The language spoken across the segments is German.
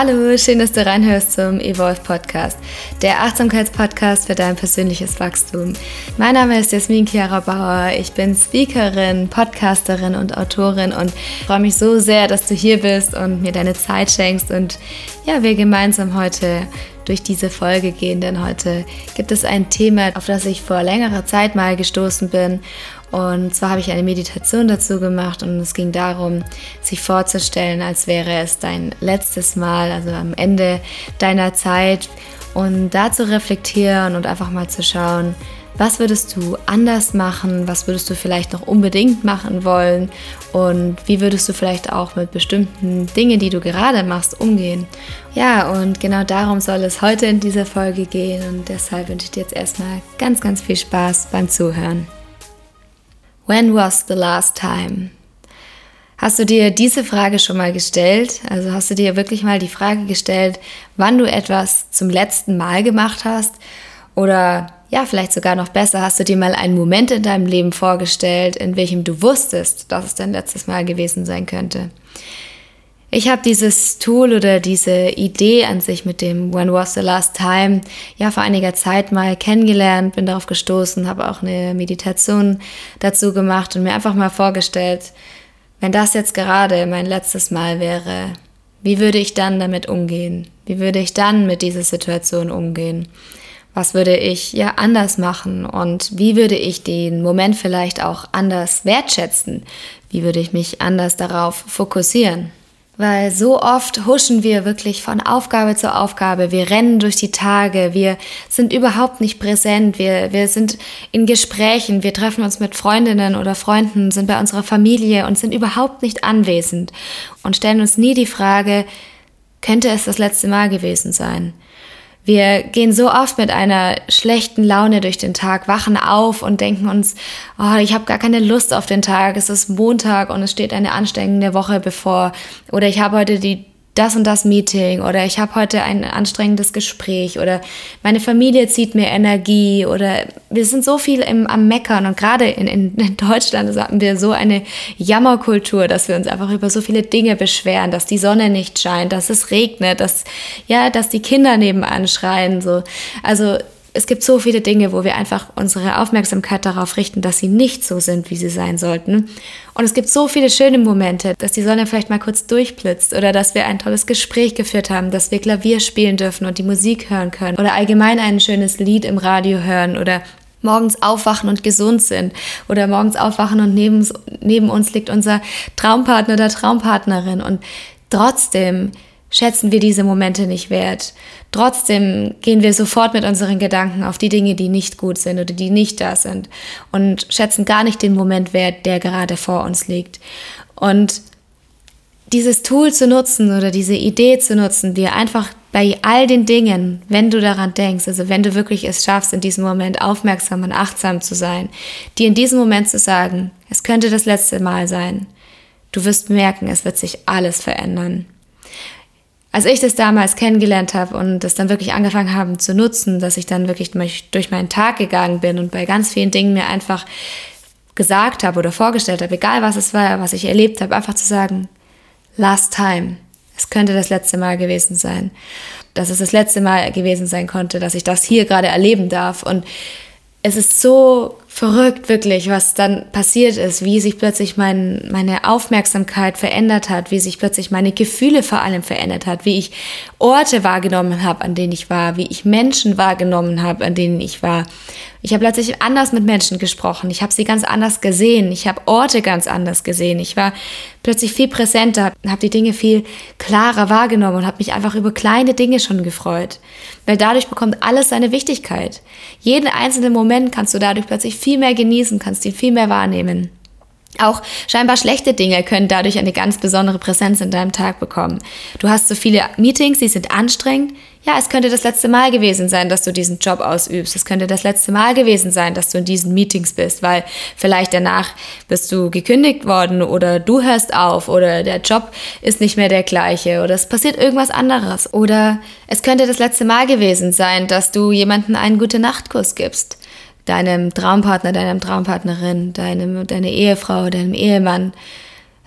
Hallo, schön, dass du reinhörst zum Evolve Podcast, der Achtsamkeitspodcast für dein persönliches Wachstum. Mein Name ist Jasmin Chiara Bauer, ich bin Speakerin, Podcasterin und Autorin und freue mich so sehr, dass du hier bist und mir deine Zeit schenkst. Und ja, wir gemeinsam heute durch diese Folge gehen, denn heute gibt es ein Thema, auf das ich vor längerer Zeit mal gestoßen bin und zwar habe ich eine Meditation dazu gemacht und es ging darum, sich vorzustellen, als wäre es dein letztes Mal, also am Ende deiner Zeit und da zu reflektieren und einfach mal zu schauen, was würdest du anders machen, was würdest du vielleicht noch unbedingt machen wollen und wie würdest du vielleicht auch mit bestimmten Dingen, die du gerade machst, umgehen. Ja, und genau darum soll es heute in dieser Folge gehen und deshalb wünsche ich dir jetzt erstmal ganz, ganz viel Spaß beim Zuhören. When was the last time? Hast du dir diese Frage schon mal gestellt? Also hast du dir wirklich mal die Frage gestellt, wann du etwas zum letzten Mal gemacht hast? Oder ja, vielleicht sogar noch besser, hast du dir mal einen Moment in deinem Leben vorgestellt, in welchem du wusstest, dass es dein letztes Mal gewesen sein könnte? Ich habe dieses Tool oder diese Idee an sich mit dem When Was the Last Time ja vor einiger Zeit mal kennengelernt, bin darauf gestoßen, habe auch eine Meditation dazu gemacht und mir einfach mal vorgestellt, wenn das jetzt gerade mein letztes Mal wäre, wie würde ich dann damit umgehen? Wie würde ich dann mit dieser Situation umgehen? Was würde ich ja anders machen und wie würde ich den Moment vielleicht auch anders wertschätzen? Wie würde ich mich anders darauf fokussieren? Weil so oft huschen wir wirklich von Aufgabe zu Aufgabe. Wir rennen durch die Tage. Wir sind überhaupt nicht präsent. Wir, wir sind in Gesprächen. Wir treffen uns mit Freundinnen oder Freunden, sind bei unserer Familie und sind überhaupt nicht anwesend und stellen uns nie die Frage, könnte es das letzte Mal gewesen sein? Wir gehen so oft mit einer schlechten Laune durch den Tag, wachen auf und denken uns, oh, ich habe gar keine Lust auf den Tag, es ist Montag und es steht eine anstrengende Woche bevor. Oder ich habe heute die das und das Meeting oder ich habe heute ein anstrengendes Gespräch oder meine Familie zieht mir Energie oder wir sind so viel im, am Meckern und gerade in, in, Deutschland haben wir so eine Jammerkultur, dass wir uns einfach über so viele Dinge beschweren, dass die Sonne nicht scheint, dass es regnet, dass, ja, dass die Kinder nebenan schreien, so. Also, es gibt so viele Dinge, wo wir einfach unsere Aufmerksamkeit darauf richten, dass sie nicht so sind, wie sie sein sollten. Und es gibt so viele schöne Momente, dass die Sonne vielleicht mal kurz durchblitzt oder dass wir ein tolles Gespräch geführt haben, dass wir Klavier spielen dürfen und die Musik hören können oder allgemein ein schönes Lied im Radio hören oder morgens aufwachen und gesund sind oder morgens aufwachen und neben, uns liegt unser Traumpartner oder Traumpartnerin und trotzdem schätzen wir diese Momente nicht wert. Trotzdem gehen wir sofort mit unseren Gedanken auf die Dinge, die nicht gut sind oder die nicht da sind und schätzen gar nicht den Moment wert, der gerade vor uns liegt. Und dieses Tool zu nutzen oder diese Idee zu nutzen, dir einfach bei all den Dingen, wenn du daran denkst, also wenn du wirklich es schaffst, in diesem Moment aufmerksam und achtsam zu sein, dir in diesem Moment zu sagen, es könnte das letzte Mal sein, du wirst merken, es wird sich alles verändern als ich das damals kennengelernt habe und das dann wirklich angefangen habe zu nutzen, dass ich dann wirklich durch meinen Tag gegangen bin und bei ganz vielen Dingen mir einfach gesagt habe oder vorgestellt habe, egal was es war, was ich erlebt habe, einfach zu sagen, last time. Es könnte das letzte Mal gewesen sein. Dass es das letzte Mal gewesen sein konnte, dass ich das hier gerade erleben darf. Und es ist so verrückt, wirklich, was dann passiert ist, wie sich plötzlich mein, meine Aufmerksamkeit verändert hat, wie sich plötzlich meine Gefühle vor allem verändert hat, wie ich Orte wahrgenommen habe, an denen ich war, wie ich Menschen wahrgenommen habe, an denen ich war. Ich habe plötzlich anders mit Menschen gesprochen, ich habe sie ganz anders gesehen, ich habe Orte ganz anders gesehen, ich war plötzlich viel präsenter, habe die Dinge viel klarer wahrgenommen und habe mich einfach über kleine Dinge schon gefreut, weil dadurch bekommt alles seine Wichtigkeit. Jeden einzelnen Moment kannst du dadurch plötzlich viel mehr genießen, kannst ihn viel mehr wahrnehmen. Auch scheinbar schlechte Dinge können dadurch eine ganz besondere Präsenz in deinem Tag bekommen. Du hast so viele Meetings, die sind anstrengend. Ja, es könnte das letzte Mal gewesen sein, dass du diesen Job ausübst. Es könnte das letzte Mal gewesen sein, dass du in diesen Meetings bist, weil vielleicht danach bist du gekündigt worden oder du hörst auf oder der Job ist nicht mehr der gleiche oder es passiert irgendwas anderes. Oder es könnte das letzte Mal gewesen sein, dass du jemanden einen gute Nachtkuss gibst deinem Traumpartner, deiner Traumpartnerin, deinem, deiner Ehefrau, deinem Ehemann.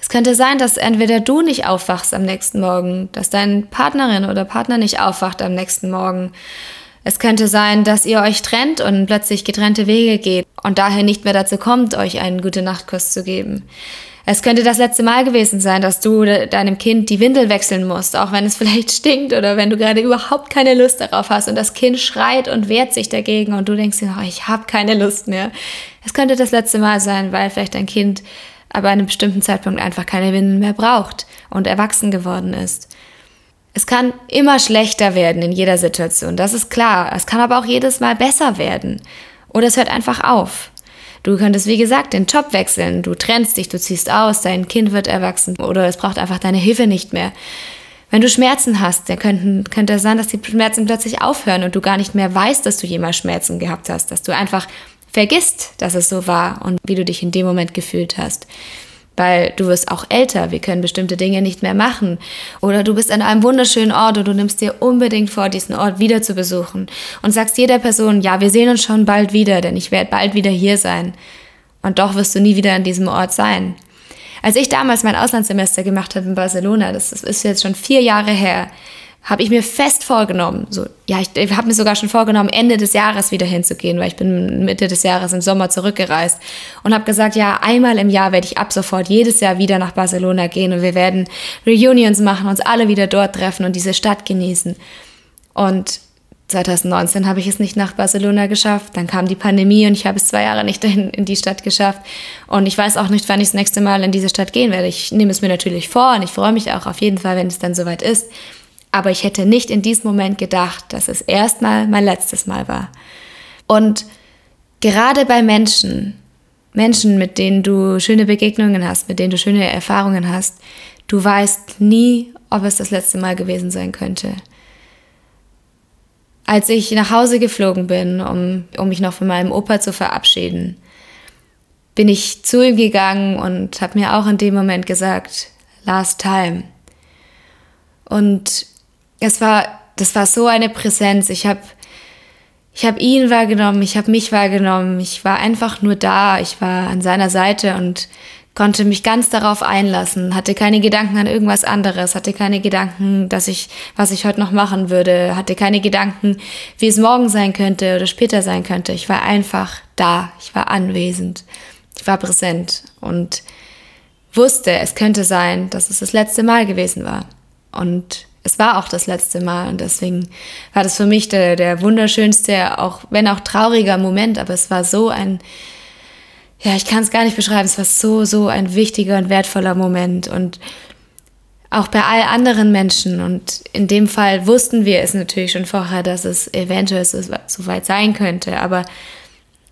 Es könnte sein, dass entweder du nicht aufwachst am nächsten Morgen, dass deine Partnerin oder Partner nicht aufwacht am nächsten Morgen. Es könnte sein, dass ihr euch trennt und plötzlich getrennte Wege geht und daher nicht mehr dazu kommt, euch einen gute Nachtkuss zu geben. Es könnte das letzte Mal gewesen sein, dass du deinem Kind die Windel wechseln musst, auch wenn es vielleicht stinkt oder wenn du gerade überhaupt keine Lust darauf hast und das Kind schreit und wehrt sich dagegen und du denkst dir, oh, ich habe keine Lust mehr. Es könnte das letzte Mal sein, weil vielleicht dein Kind aber an einem bestimmten Zeitpunkt einfach keine Windeln mehr braucht und erwachsen geworden ist. Es kann immer schlechter werden in jeder Situation, das ist klar. Es kann aber auch jedes Mal besser werden. Oder es hört einfach auf. Du könntest, wie gesagt, den Job wechseln. Du trennst dich, du ziehst aus, dein Kind wird erwachsen oder es braucht einfach deine Hilfe nicht mehr. Wenn du Schmerzen hast, dann könnten, könnte es sein, dass die Schmerzen plötzlich aufhören und du gar nicht mehr weißt, dass du jemals Schmerzen gehabt hast, dass du einfach vergisst, dass es so war und wie du dich in dem Moment gefühlt hast. Weil du wirst auch älter, wir können bestimmte Dinge nicht mehr machen. Oder du bist an einem wunderschönen Ort und du nimmst dir unbedingt vor, diesen Ort wieder zu besuchen und sagst jeder Person, ja, wir sehen uns schon bald wieder, denn ich werde bald wieder hier sein. Und doch wirst du nie wieder an diesem Ort sein. Als ich damals mein Auslandssemester gemacht habe in Barcelona, das ist jetzt schon vier Jahre her, habe ich mir fest vorgenommen, so, ja, ich, ich habe mir sogar schon vorgenommen, Ende des Jahres wieder hinzugehen, weil ich bin Mitte des Jahres im Sommer zurückgereist und habe gesagt, ja, einmal im Jahr werde ich ab sofort jedes Jahr wieder nach Barcelona gehen und wir werden Reunions machen, uns alle wieder dort treffen und diese Stadt genießen. Und 2019 habe ich es nicht nach Barcelona geschafft. Dann kam die Pandemie und ich habe es zwei Jahre nicht in, in die Stadt geschafft. Und ich weiß auch nicht, wann ich das nächste Mal in diese Stadt gehen werde. Ich nehme es mir natürlich vor und ich freue mich auch auf jeden Fall, wenn es dann soweit ist. Aber ich hätte nicht in diesem Moment gedacht, dass es erstmal mein letztes Mal war. Und gerade bei Menschen, Menschen, mit denen du schöne Begegnungen hast, mit denen du schöne Erfahrungen hast, du weißt nie, ob es das letzte Mal gewesen sein könnte. Als ich nach Hause geflogen bin, um, um mich noch von meinem Opa zu verabschieden, bin ich zu ihm gegangen und habe mir auch in dem Moment gesagt, last time. Und es war, das war so eine Präsenz. Ich habe ich hab ihn wahrgenommen, ich habe mich wahrgenommen. Ich war einfach nur da. Ich war an seiner Seite und konnte mich ganz darauf einlassen, hatte keine Gedanken an irgendwas anderes, hatte keine Gedanken, dass ich, was ich heute noch machen würde, hatte keine Gedanken, wie es morgen sein könnte oder später sein könnte. Ich war einfach da, ich war anwesend, ich war präsent und wusste, es könnte sein, dass es das letzte Mal gewesen war. Und es war auch das letzte Mal und deswegen war das für mich der, der wunderschönste, auch wenn auch trauriger Moment, aber es war so ein, ja, ich kann es gar nicht beschreiben, es war so, so ein wichtiger und wertvoller Moment und auch bei all anderen Menschen und in dem Fall wussten wir es natürlich schon vorher, dass es eventuell so, weit sein könnte, aber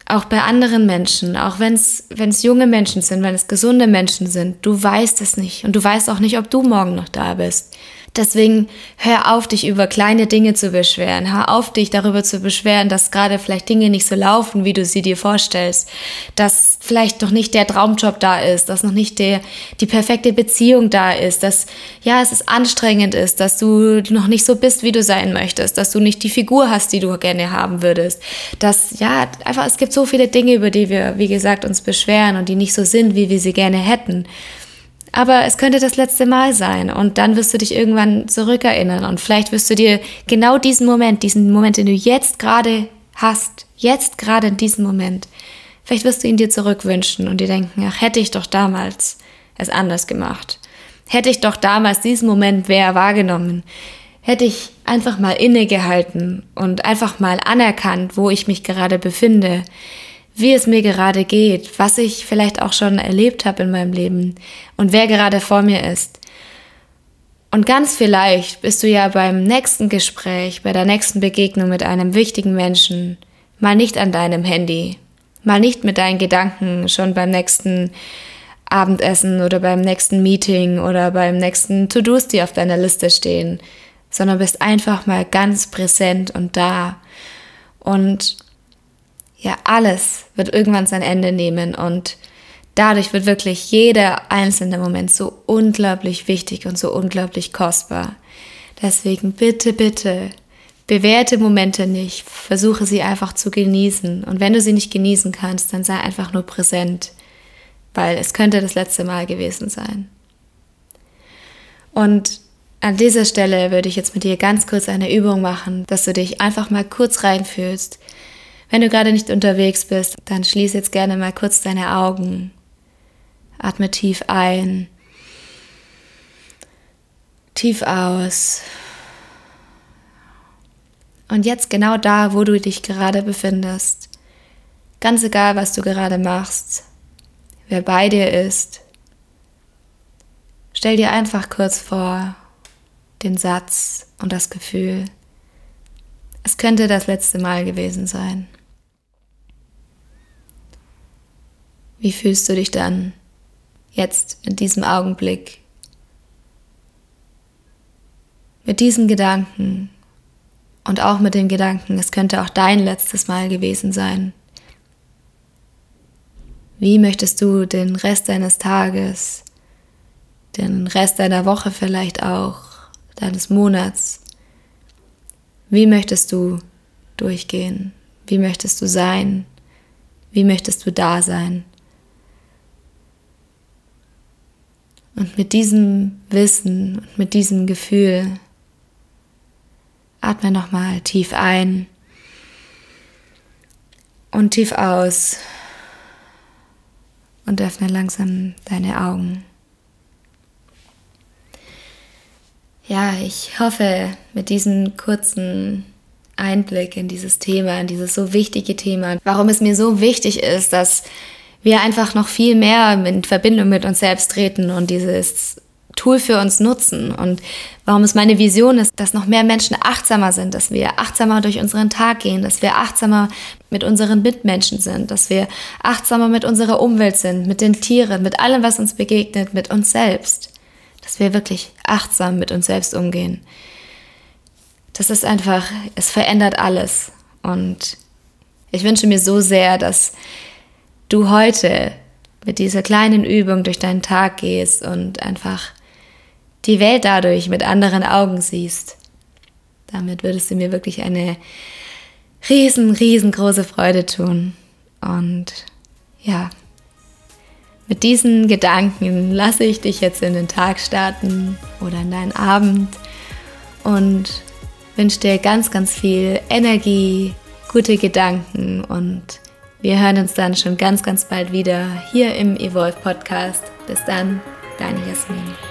auch bei anderen Menschen, auch wenn es junge Menschen sind, wenn es gesunde Menschen sind, du weißt es nicht und du weißt auch nicht, ob du morgen noch da bist. Deswegen hör auf, dich über kleine Dinge zu beschweren. Hör auf, dich darüber zu beschweren, dass gerade vielleicht Dinge nicht so laufen, wie du sie dir vorstellst. Dass vielleicht noch nicht der Traumjob da ist, dass noch nicht der, die perfekte Beziehung da ist, dass, ja, es ist anstrengend ist, dass du noch nicht so bist, wie du sein möchtest, dass du nicht die Figur hast, die du gerne haben würdest. Dass, ja, einfach, es gibt so viele Dinge, über die wir, wie gesagt, uns beschweren und die nicht so sind, wie wir sie gerne hätten. Aber es könnte das letzte Mal sein und dann wirst du dich irgendwann zurückerinnern und vielleicht wirst du dir genau diesen Moment, diesen Moment, den du jetzt gerade hast, jetzt gerade in diesem Moment, vielleicht wirst du ihn dir zurückwünschen und dir denken, ach, hätte ich doch damals es anders gemacht. Hätte ich doch damals diesen Moment mehr wahrgenommen. Hätte ich einfach mal innegehalten und einfach mal anerkannt, wo ich mich gerade befinde wie es mir gerade geht, was ich vielleicht auch schon erlebt habe in meinem Leben und wer gerade vor mir ist. Und ganz vielleicht bist du ja beim nächsten Gespräch, bei der nächsten Begegnung mit einem wichtigen Menschen mal nicht an deinem Handy, mal nicht mit deinen Gedanken schon beim nächsten Abendessen oder beim nächsten Meeting oder beim nächsten To-Dos, die auf deiner Liste stehen, sondern bist einfach mal ganz präsent und da. Und ja, alles wird irgendwann sein Ende nehmen und dadurch wird wirklich jeder einzelne Moment so unglaublich wichtig und so unglaublich kostbar. Deswegen bitte, bitte, bewerte Momente nicht, versuche sie einfach zu genießen und wenn du sie nicht genießen kannst, dann sei einfach nur präsent, weil es könnte das letzte Mal gewesen sein. Und an dieser Stelle würde ich jetzt mit dir ganz kurz eine Übung machen, dass du dich einfach mal kurz reinfühlst. Wenn du gerade nicht unterwegs bist, dann schließ jetzt gerne mal kurz deine Augen. Atme tief ein, tief aus. Und jetzt genau da, wo du dich gerade befindest. Ganz egal, was du gerade machst, wer bei dir ist. Stell dir einfach kurz vor, den Satz und das Gefühl. Es könnte das letzte Mal gewesen sein. Wie fühlst du dich dann jetzt in diesem Augenblick? Mit diesem Gedanken und auch mit dem Gedanken, es könnte auch dein letztes Mal gewesen sein. Wie möchtest du den Rest deines Tages, den Rest deiner Woche vielleicht auch, deines Monats. Wie möchtest du durchgehen? Wie möchtest du sein? Wie möchtest du da sein? Und mit diesem Wissen und mit diesem Gefühl atme nochmal tief ein und tief aus und öffne langsam deine Augen. Ja, ich hoffe, mit diesem kurzen Einblick in dieses Thema, in dieses so wichtige Thema, warum es mir so wichtig ist, dass wir einfach noch viel mehr in Verbindung mit uns selbst treten und dieses Tool für uns nutzen und warum es meine Vision ist, dass noch mehr Menschen achtsamer sind, dass wir achtsamer durch unseren Tag gehen, dass wir achtsamer mit unseren Mitmenschen sind, dass wir achtsamer mit unserer Umwelt sind, mit den Tieren, mit allem, was uns begegnet, mit uns selbst dass wir wirklich achtsam mit uns selbst umgehen. Das ist einfach, es verändert alles. Und ich wünsche mir so sehr, dass du heute mit dieser kleinen Übung durch deinen Tag gehst und einfach die Welt dadurch mit anderen Augen siehst. Damit würdest du mir wirklich eine riesen, riesengroße Freude tun. Und ja, mit diesen Gedanken lasse ich dich jetzt in den Tag starten oder in deinen Abend und wünsche dir ganz, ganz viel Energie, gute Gedanken und wir hören uns dann schon ganz, ganz bald wieder hier im Evolve Podcast. Bis dann, deine Jasmin.